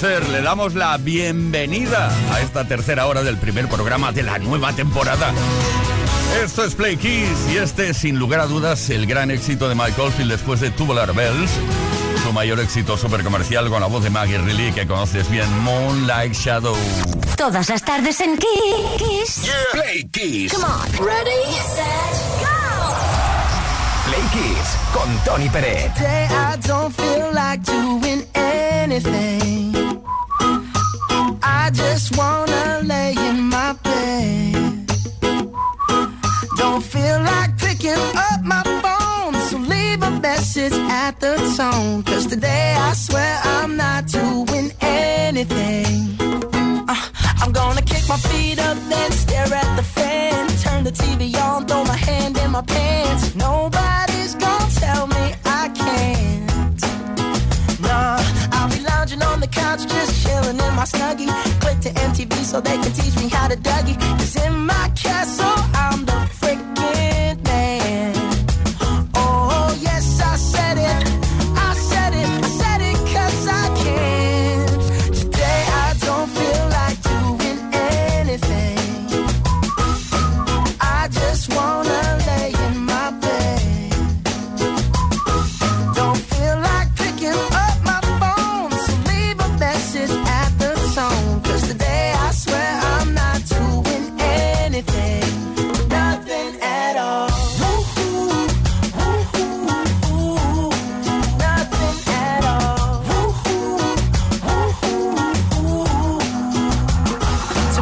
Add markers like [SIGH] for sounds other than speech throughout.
Le damos la bienvenida a esta tercera hora del primer programa de la nueva temporada. Esto es Play Kiss y este, sin lugar a dudas, el gran éxito de Mike Oldfield después de Tubular Bells. Su mayor éxito super comercial con la voz de Maggie Reilly, que conoces bien, Moonlight Shadow. Todas las tardes en Kiss. Play Kiss. Come on. Ready, set, go. Play Kiss con Tony Peret. I don't feel like doing anything. I just wanna lay in my bed. Don't feel like picking up my phone, so leave a message at the tone. Cause today I swear I'm not doing anything. Uh, I'm gonna kick my feet up, then stare at the fan. Turn the TV on, throw my hand in my pants. Nobody's gonna tell me I can't. Nah, I'll be lounging on the couch, just chilling in my snuggie so they can teach me how to Dougie. Cause in my castle, I'm the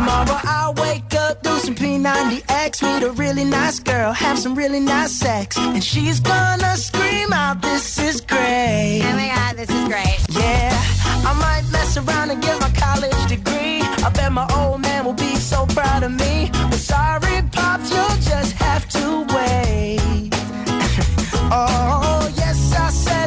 Tomorrow I'll wake up, do some P90X, meet a really nice girl, have some really nice sex. And she's gonna scream out, this is great. Oh my god, this is great. Yeah, I might mess around and get my college degree. I bet my old man will be so proud of me. But sorry, Pops, you'll just have to wait. [LAUGHS] oh, yes, I said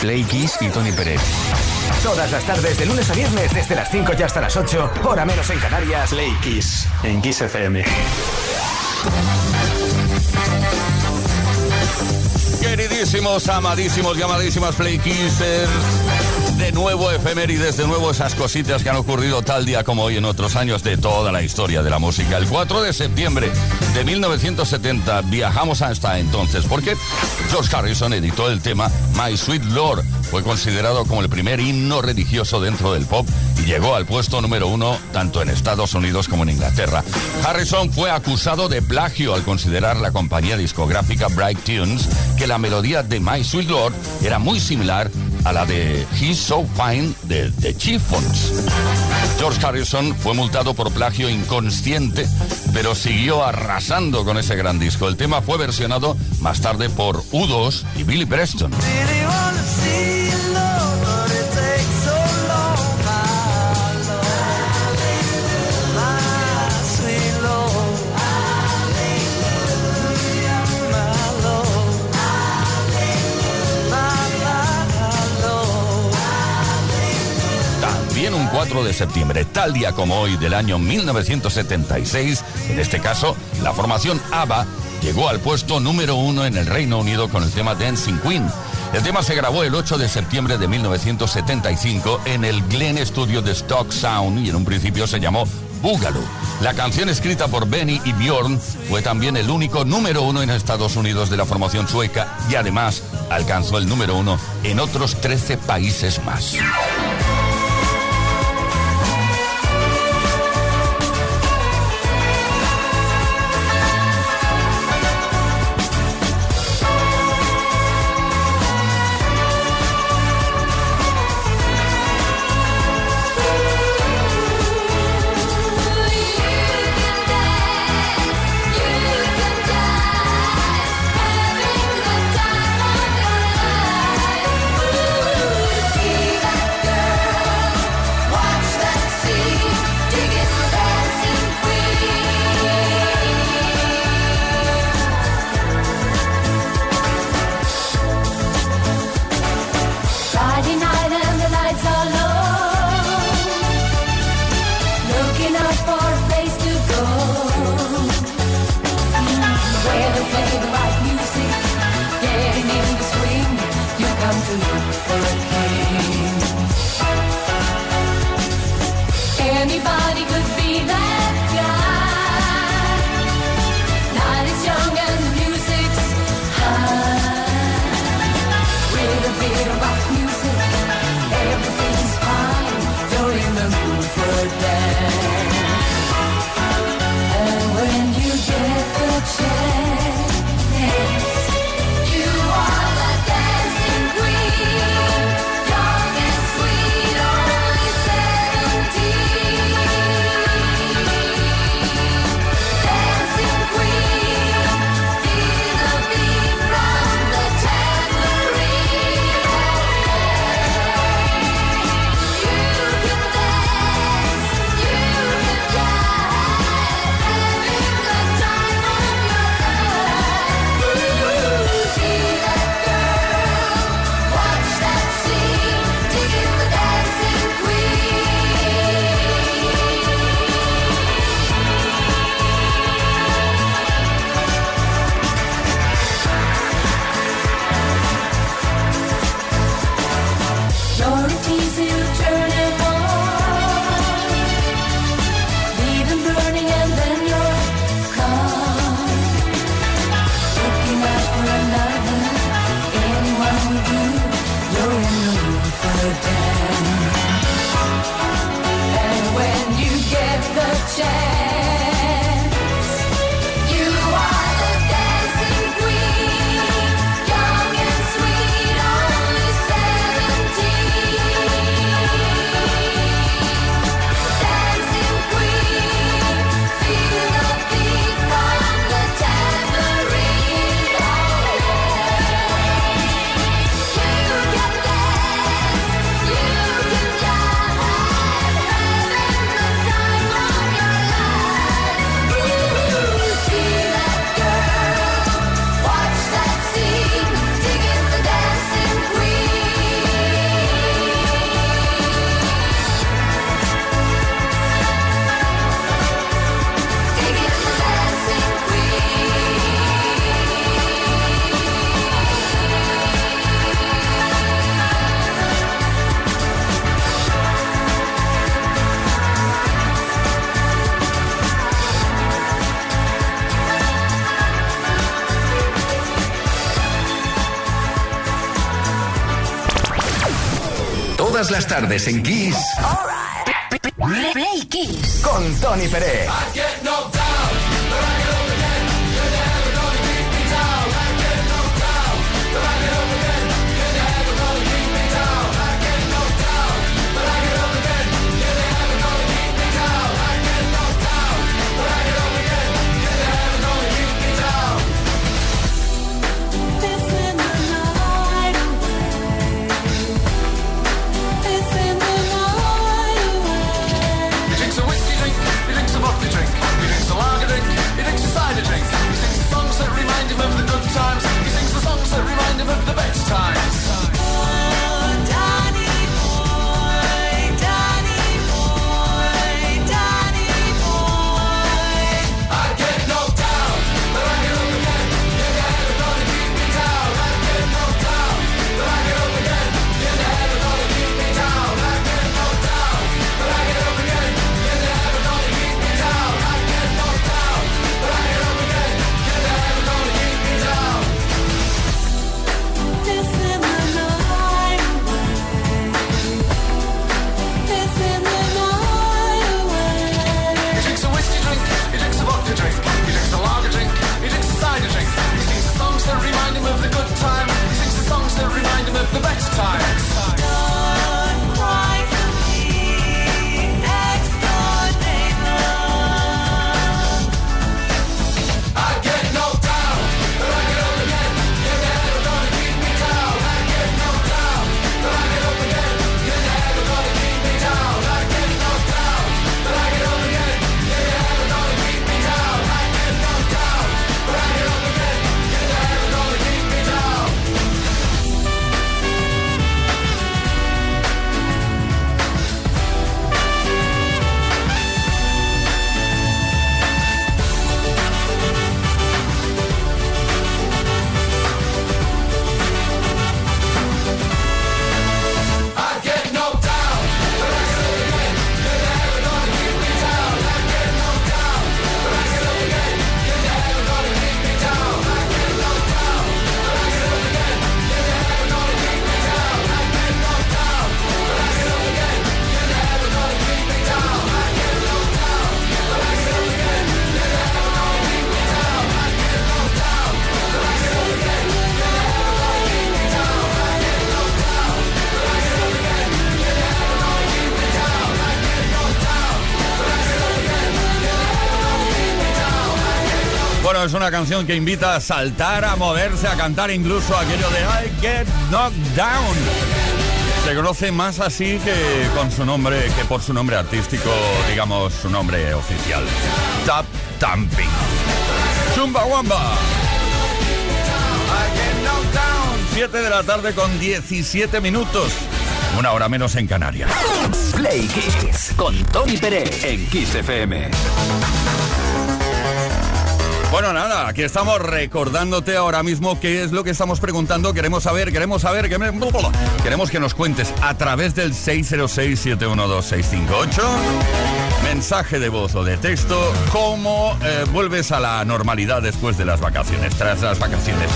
Play Kiss y Tony Pérez. Todas las tardes, de lunes a viernes, desde las 5 y hasta las 8, hora menos en Canarias. Play Kiss en Kiss FM. Queridísimos, amadísimos y amadísimas Play Kissers. De nuevo efemérides, de nuevo esas cositas que han ocurrido tal día como hoy en otros años de toda la historia de la música. El 4 de septiembre de 1970 viajamos hasta entonces porque George Harrison editó el tema My Sweet Lord. Fue considerado como el primer himno religioso dentro del pop y llegó al puesto número uno tanto en Estados Unidos como en Inglaterra. Harrison fue acusado de plagio al considerar la compañía discográfica Bright Tunes que la melodía de My Sweet Lord era muy similar a la de He's So Fine de The Chiffons. George Harrison fue multado por plagio inconsciente, pero siguió arrasando con ese gran disco. El tema fue versionado más tarde por U2 y Billy Preston. 24 de septiembre, tal día como hoy del año 1976, en este caso, la formación ABBA llegó al puesto número uno en el Reino Unido con el tema Dancing Queen. El tema se grabó el 8 de septiembre de 1975 en el Glen Studio de Stock Sound y en un principio se llamó Búgalo. La canción escrita por Benny y Bjorn fue también el único número uno en Estados Unidos de la formación sueca y además alcanzó el número uno en otros 13 países más. Las tardes en Kiss. Play Kiss. Con Tony Pérez. Es una canción que invita a saltar, a moverse, a cantar incluso aquello de I Get Knocked Down. Se conoce más así que con su nombre, que por su nombre artístico, digamos su nombre oficial. Tap Tamping. Chumba Wamba. I Get Knocked Down. 7 de la tarde con 17 minutos. Una hora menos en Canarias. Play Kiss. Con Tony Pérez. En Kiss FM. Bueno, nada, aquí estamos recordándote ahora mismo qué es lo que estamos preguntando. Queremos saber, queremos saber, queremos, queremos que nos cuentes a través del 606-712-658. Mensaje de voz o de texto, cómo eh, vuelves a la normalidad después de las vacaciones, tras las vacaciones.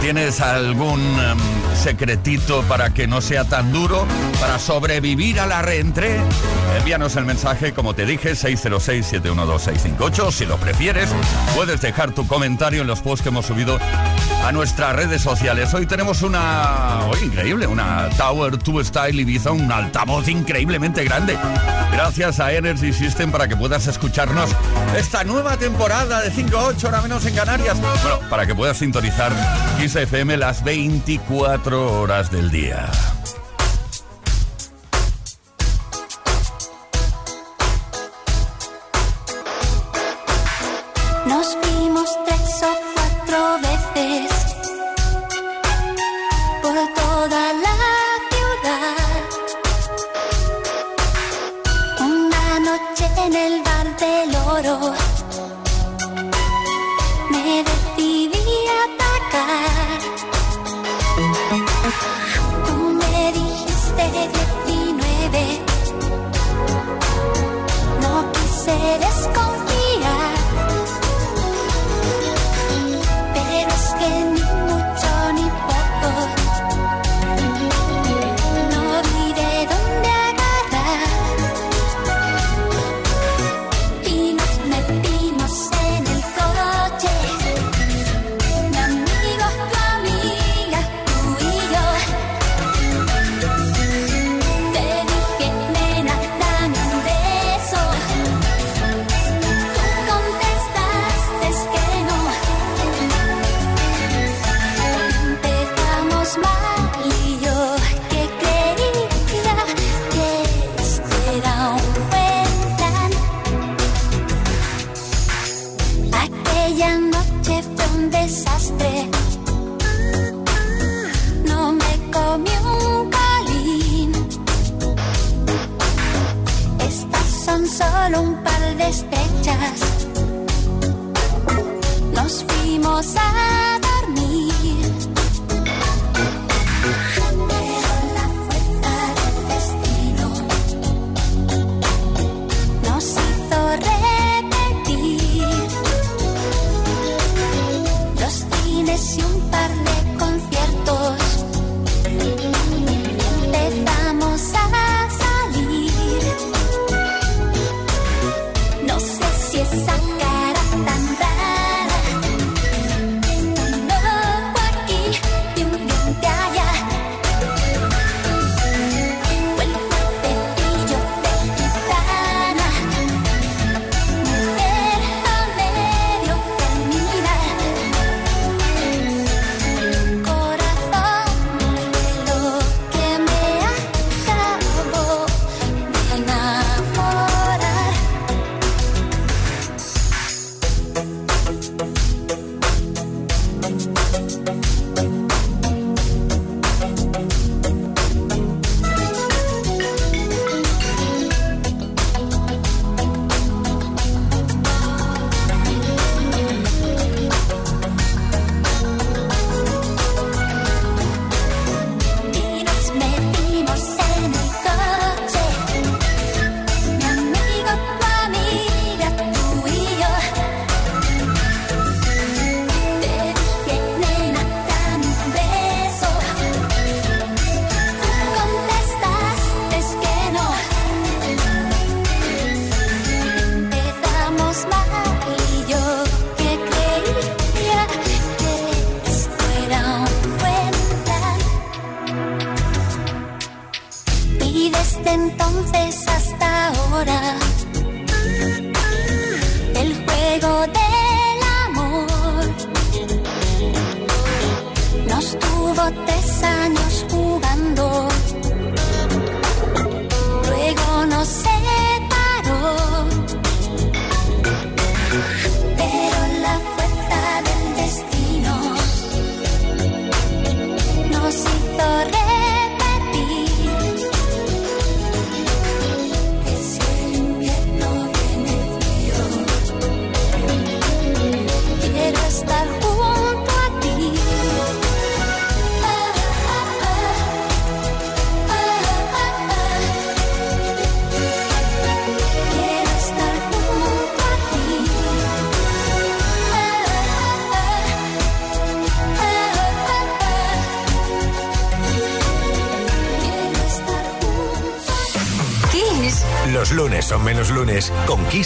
¿Tienes algún em, secretito para que no sea tan duro, para sobrevivir a la reentré? Envíanos el mensaje, como te dije, 606-712-658. Si lo prefieres, puedes dejar tu comentario en los posts que hemos subido a nuestras redes sociales. Hoy tenemos una... Hoy increíble, una Tower 2 Style Ibiza, un altavoz increíblemente grande. Gracias a Energy System para que puedas escucharnos esta nueva temporada de 5 a 8, hora menos en Canarias. Bueno, para que puedas sintonizar Kiss FM las 24 horas del día.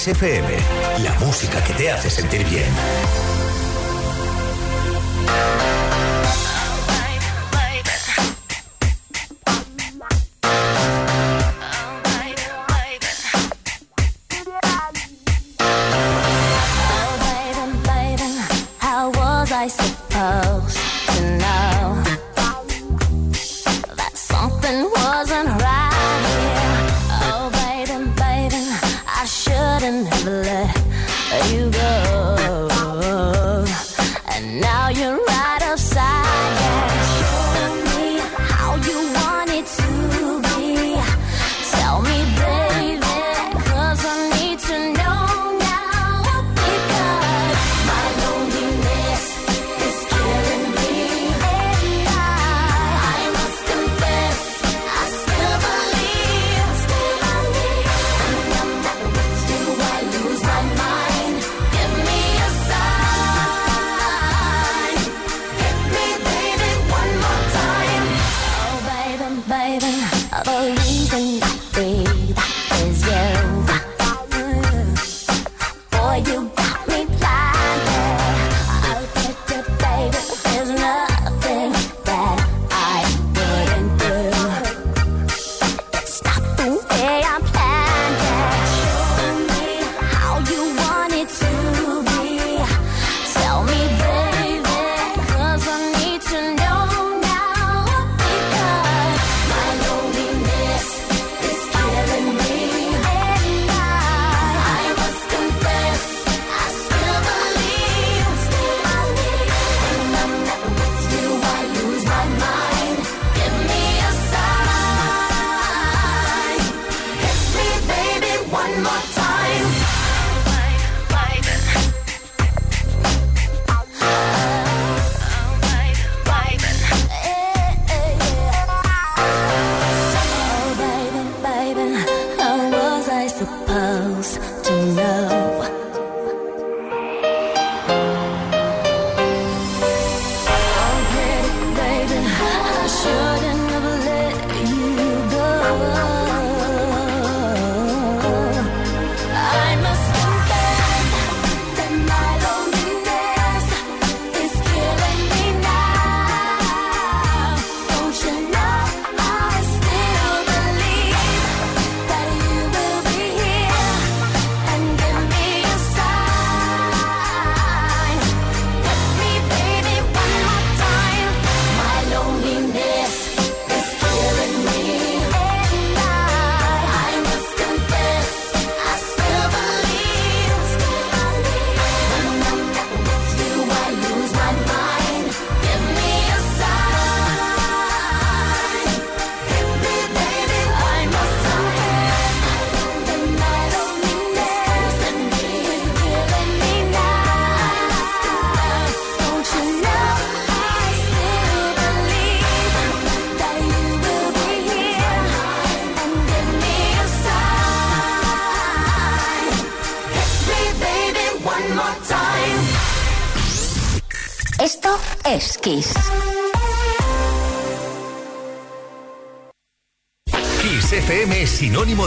FM. La música que te hace sentir bien.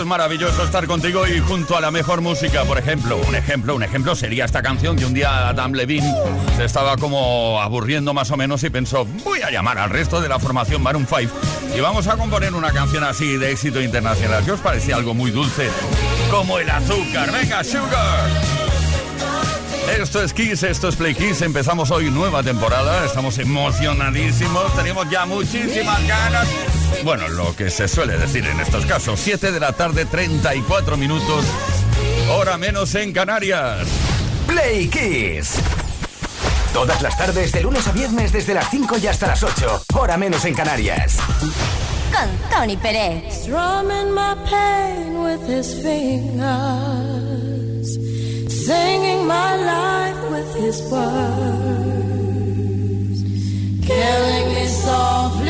es maravilloso estar contigo y junto a la mejor música, por ejemplo. Un ejemplo, un ejemplo sería esta canción que un día Adam Levine se estaba como aburriendo más o menos y pensó, voy a llamar al resto de la formación Maroon 5 y vamos a componer una canción así de éxito internacional. ¿Qué os parecía algo muy dulce? Como el azúcar. Venga, Sugar. Esto es Kiss, esto es Play Kiss. Empezamos hoy nueva temporada. Estamos emocionadísimos. Tenemos ya muchísimas ganas. Bueno, lo que se suele decir en estos casos. 7 de la tarde, 34 minutos. Hora menos en Canarias. Play Kiss. Todas las tardes, de lunes a viernes, desde las 5 y hasta las 8. Hora menos en Canarias. Con Tony Pérez. Strumming my pain with his fingers. singing my life with his words, killing me softly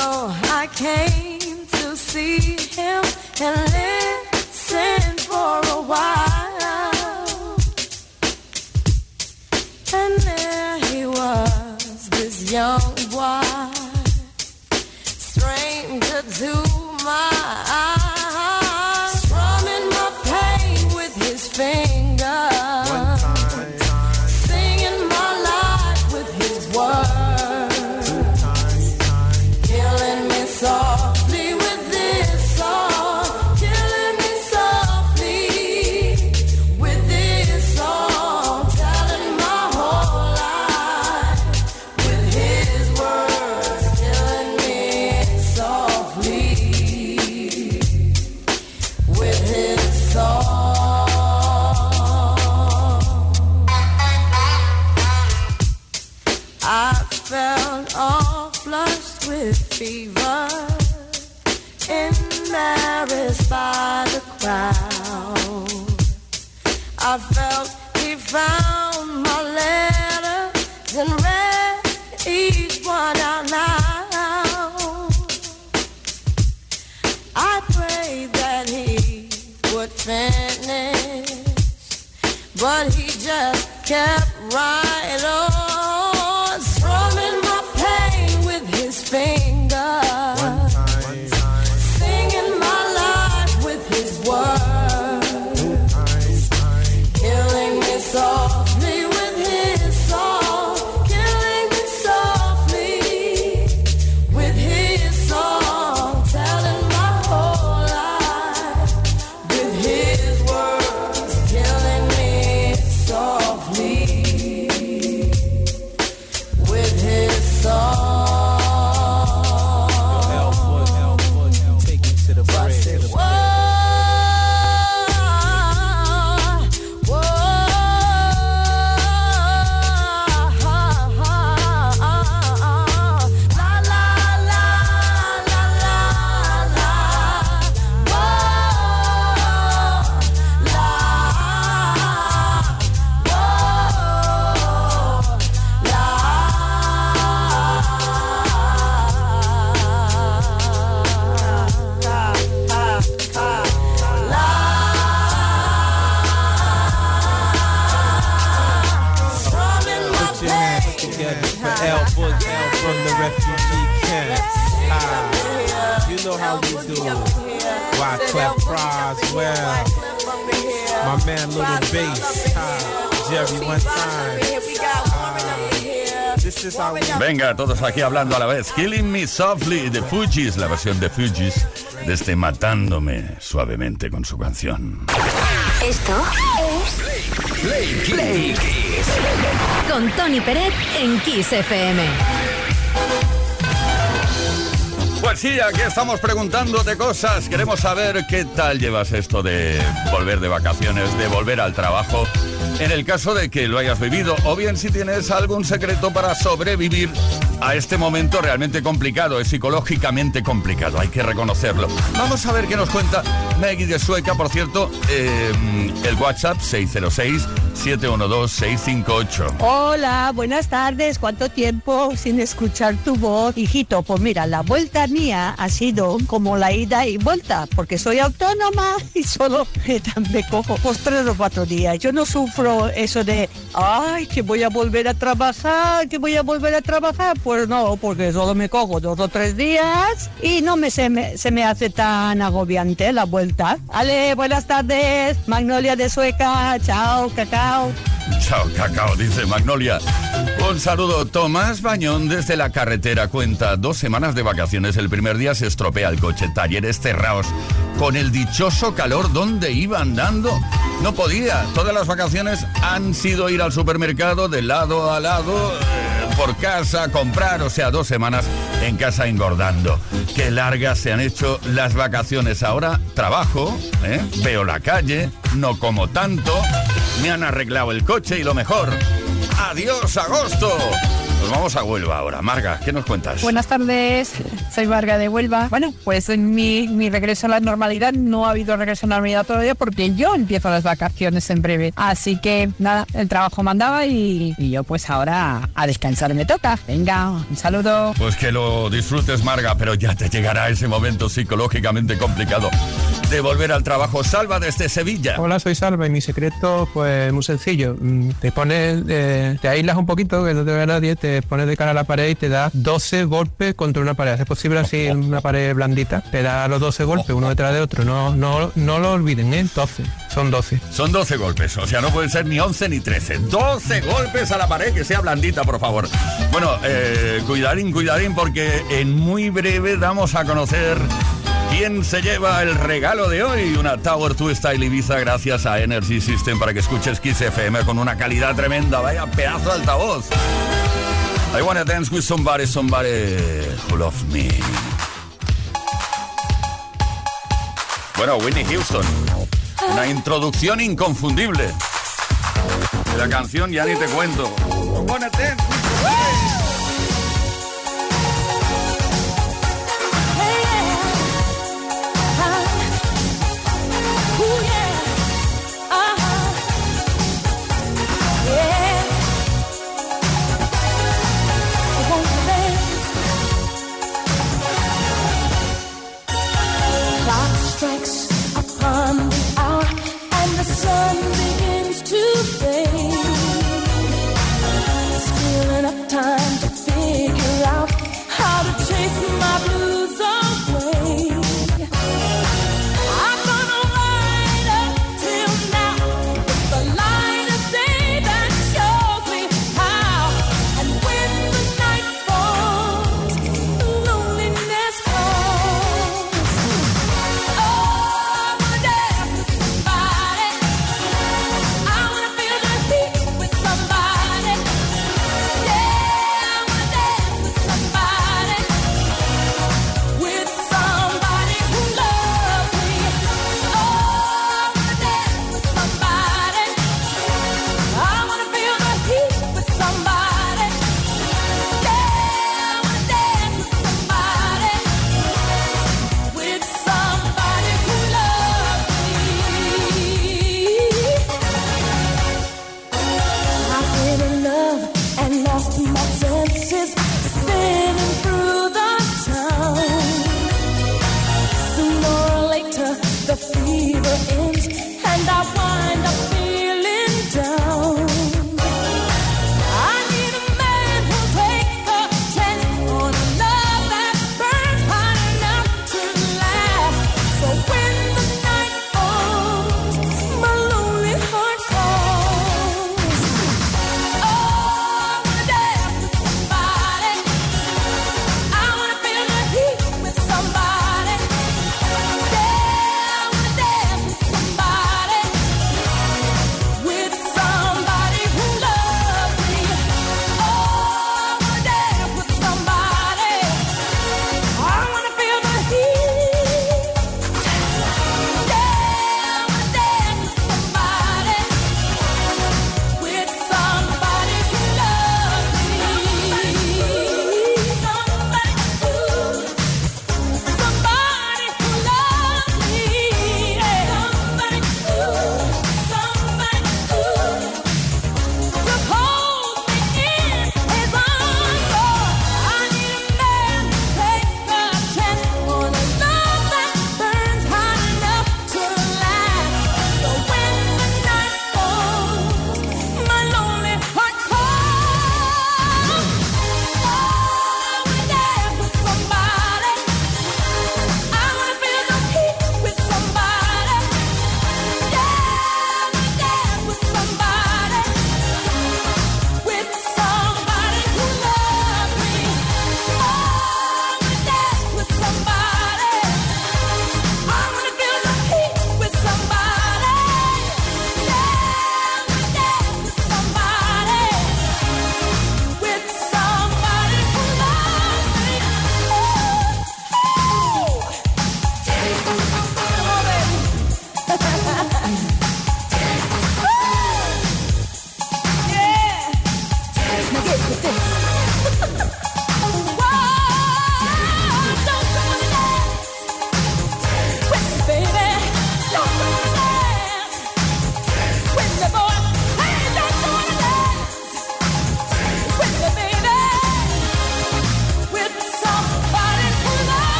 I came to see him and listen for a while. And there he was, this young boy, stranger to Whoa, Venga, todos aquí hablando a la vez. Killing Me Softly de Fugees, la versión de Fugees de este Matándome suavemente con su canción. Esto es Play, Play Kiss. Con Tony Peret en Kiss FM. Pues sí, aquí estamos preguntándote cosas. Queremos saber qué tal llevas esto de volver de vacaciones, de volver al trabajo. En el caso de que lo hayas vivido, o bien si tienes algún secreto para sobrevivir a este momento realmente complicado, es psicológicamente complicado, hay que reconocerlo. Vamos a ver qué nos cuenta Maggie de Sueca, por cierto, eh, el WhatsApp 606-712-658. Hola, buenas tardes. ¿Cuánto tiempo sin escuchar tu voz? Hijito, pues mira, la vuelta mía ha sido como la ida y vuelta, porque soy autónoma [LAUGHS] y solo me cojo pues tres o cuatro días. Yo no sufro eso de, ay, que voy a volver a trabajar, que voy a volver a trabajar. pues no, porque solo me cojo dos o tres días y no me se, me se me hace tan agobiante la vuelta. Ale, buenas tardes, Magnolia de Sueca, chao, cacao. Chao, cacao, dice Magnolia. Un saludo, Tomás Bañón desde la carretera cuenta dos semanas de vacaciones. El primer día se estropea el coche, talleres cerrados. Con el dichoso calor, ¿dónde iba andando? No podía. Todas las vacaciones han sido ir al supermercado de lado a lado, por casa, comprar, o sea, dos semanas en casa engordando. Qué largas se han hecho las vacaciones. Ahora trabajo, ¿eh? veo la calle, no como tanto, me han arreglado el coche y lo mejor. ¡Adiós, agosto! Nos vamos a Huelva ahora. Marga, ¿qué nos cuentas? Buenas tardes, soy Marga de Huelva. Bueno, pues en mi, mi regreso a la normalidad no ha habido regreso a la normalidad todavía porque yo empiezo las vacaciones en breve. Así que nada, el trabajo mandaba y, y yo pues ahora a descansar me toca. Venga, un saludo. Pues que lo disfrutes, Marga, pero ya te llegará ese momento psicológicamente complicado de volver al trabajo. Salva desde Sevilla. Hola, soy Salva y mi secreto, pues muy sencillo. Mm, Te pones, eh, te aíslas un poquito, que no te vea nadie, te pones de cara a la pared y te das 12 golpes contra una pared. Es posible así en una pared blandita. Te da los 12 golpes, uno detrás de otro. No, no, no lo olviden, ¿eh? 12. Son 12. Son 12 golpes, o sea, no pueden ser ni 11 ni 13. 12 golpes a la pared, que sea blandita, por favor. Bueno, eh, cuidadín, cuidadín, porque en muy breve damos a conocer quién se lleva el regalo de hoy. Una Tower 2 Style Ibiza gracias a Energy System para que escuches Kiss FM con una calidad tremenda. Vaya pedazo de altavoz. I wanna dance with somebody, somebody who loves me. Bueno, Whitney Houston. Una introducción inconfundible. La canción ya ni te cuento. I wanna dance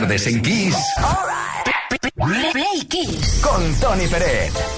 tardes en Kiss. Play Kiss. Con Tony Pérez.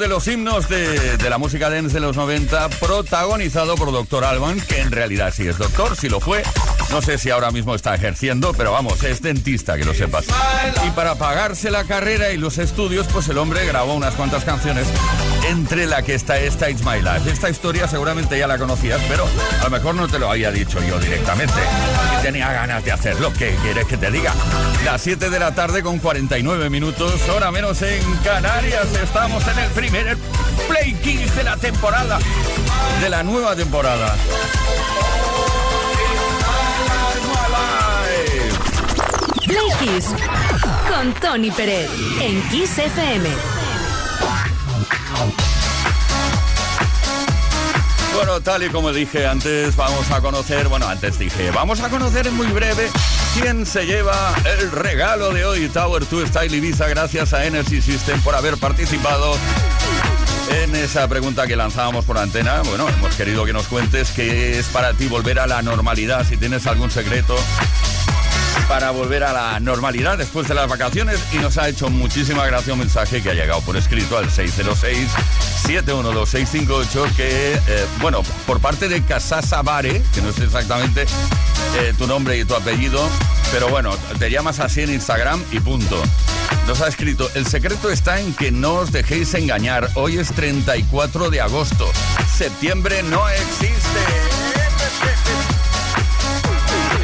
De los himnos de, la música dance de los 90, protagonizado por Dr. Alban, que en realidad sí es doctor, sí lo fue. No sé si ahora mismo está ejerciendo, pero vamos, es dentista, que lo sepas. Y para pagarse la carrera y los estudios, pues el hombre grabó unas cuantas canciones, entre la que está esta It's My Life. Esta historia seguramente ya la conocías, pero a lo mejor no te lo había dicho yo directamente. Y tenía ganas de hacerlo. ¿Qué quieres que te diga? Las 7 de la tarde con 49 minutos, hora menos en Canarias. Estamos en el primer Play de la temporada, de la nueva temporada. Play Kiss con Tony Pérez en Kiss FM. Bueno, tal y como dije antes, vamos a conocer, bueno, antes dije, vamos a conocer en muy breve quién se lleva el regalo de hoy, Tower 2 Style Ibiza, gracias a Energy System por haber participado en esa pregunta que lanzábamos por antena. Bueno, hemos querido que nos cuentes qué es para ti volver a la normalidad, si tienes algún secreto para volver a la normalidad después de las vacaciones y nos ha hecho muchísima gracia un mensaje que ha llegado por escrito al 606-712-658 que, eh, bueno, por parte de Casasa Bare, que no sé exactamente eh, tu nombre y tu apellido, pero bueno, te llamas así en Instagram y punto. Nos ha escrito, el secreto está en que no os dejéis engañar. Hoy es 34 de agosto. Septiembre no existe.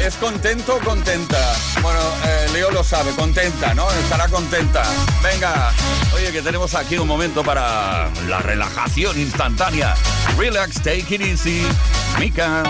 ¿Es contento o contenta? Bueno, eh, Leo lo sabe, contenta, ¿no? Estará contenta. Venga, oye, que tenemos aquí un momento para la relajación instantánea. Relax, take it easy. Mika.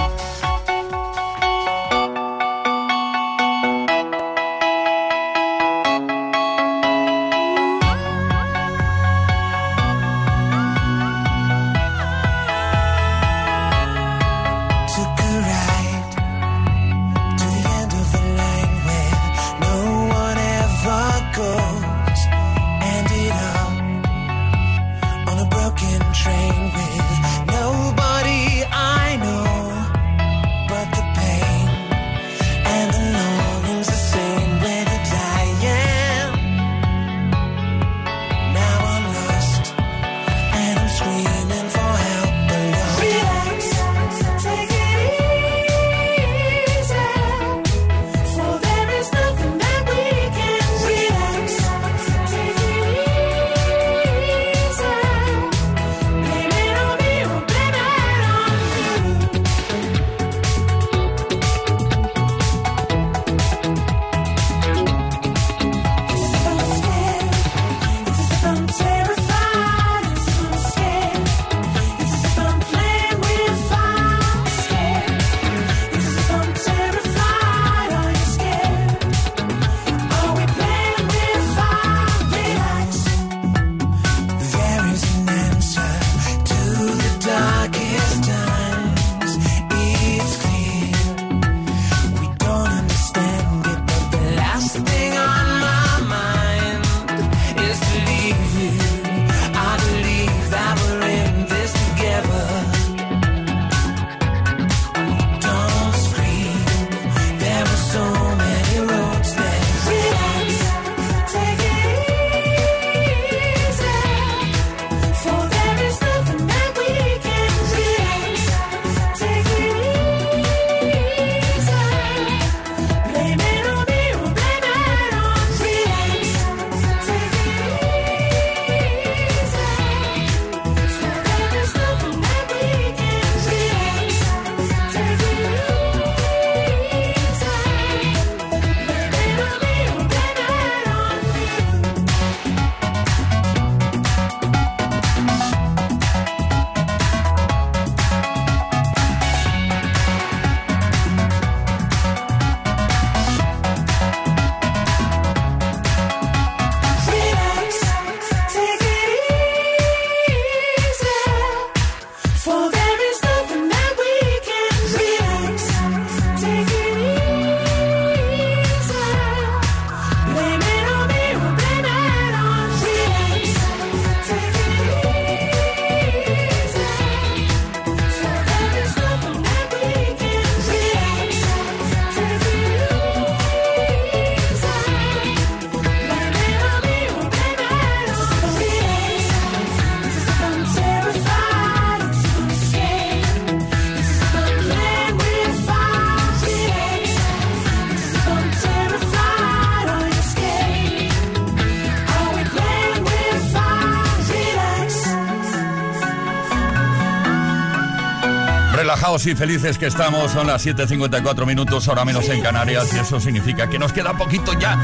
Y felices que estamos, son las 7.54 minutos, ahora menos en Canarias, y eso significa que nos queda poquito ya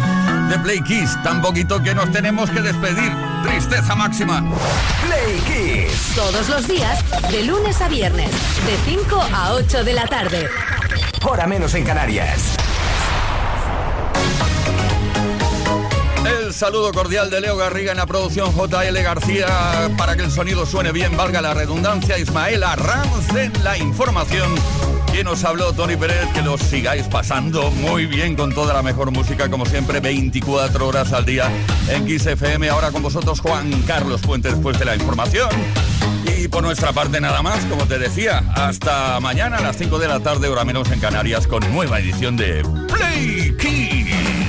de Play Kiss, tan poquito que nos tenemos que despedir. Tristeza máxima. Play Kiss. Todos los días, de lunes a viernes, de 5 a 8 de la tarde. Hora menos en Canarias. Saludo cordial de Leo Garriga en la producción JL García para que el sonido suene bien, valga la redundancia. Ismael Arranz en la información. Quien os habló, Tony Pérez, que los sigáis pasando muy bien con toda la mejor música, como siempre, 24 horas al día en Kiss FM. Ahora con vosotros, Juan Carlos Puente, después de la información. Y por nuestra parte, nada más, como te decía, hasta mañana a las 5 de la tarde, hora menos en Canarias, con nueva edición de Play Kiss.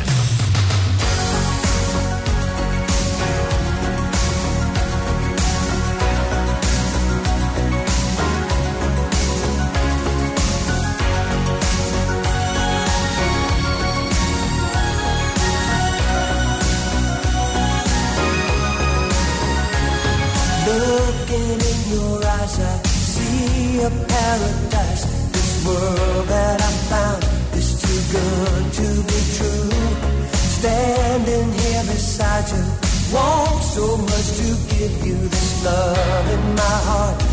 Give you this love in my heart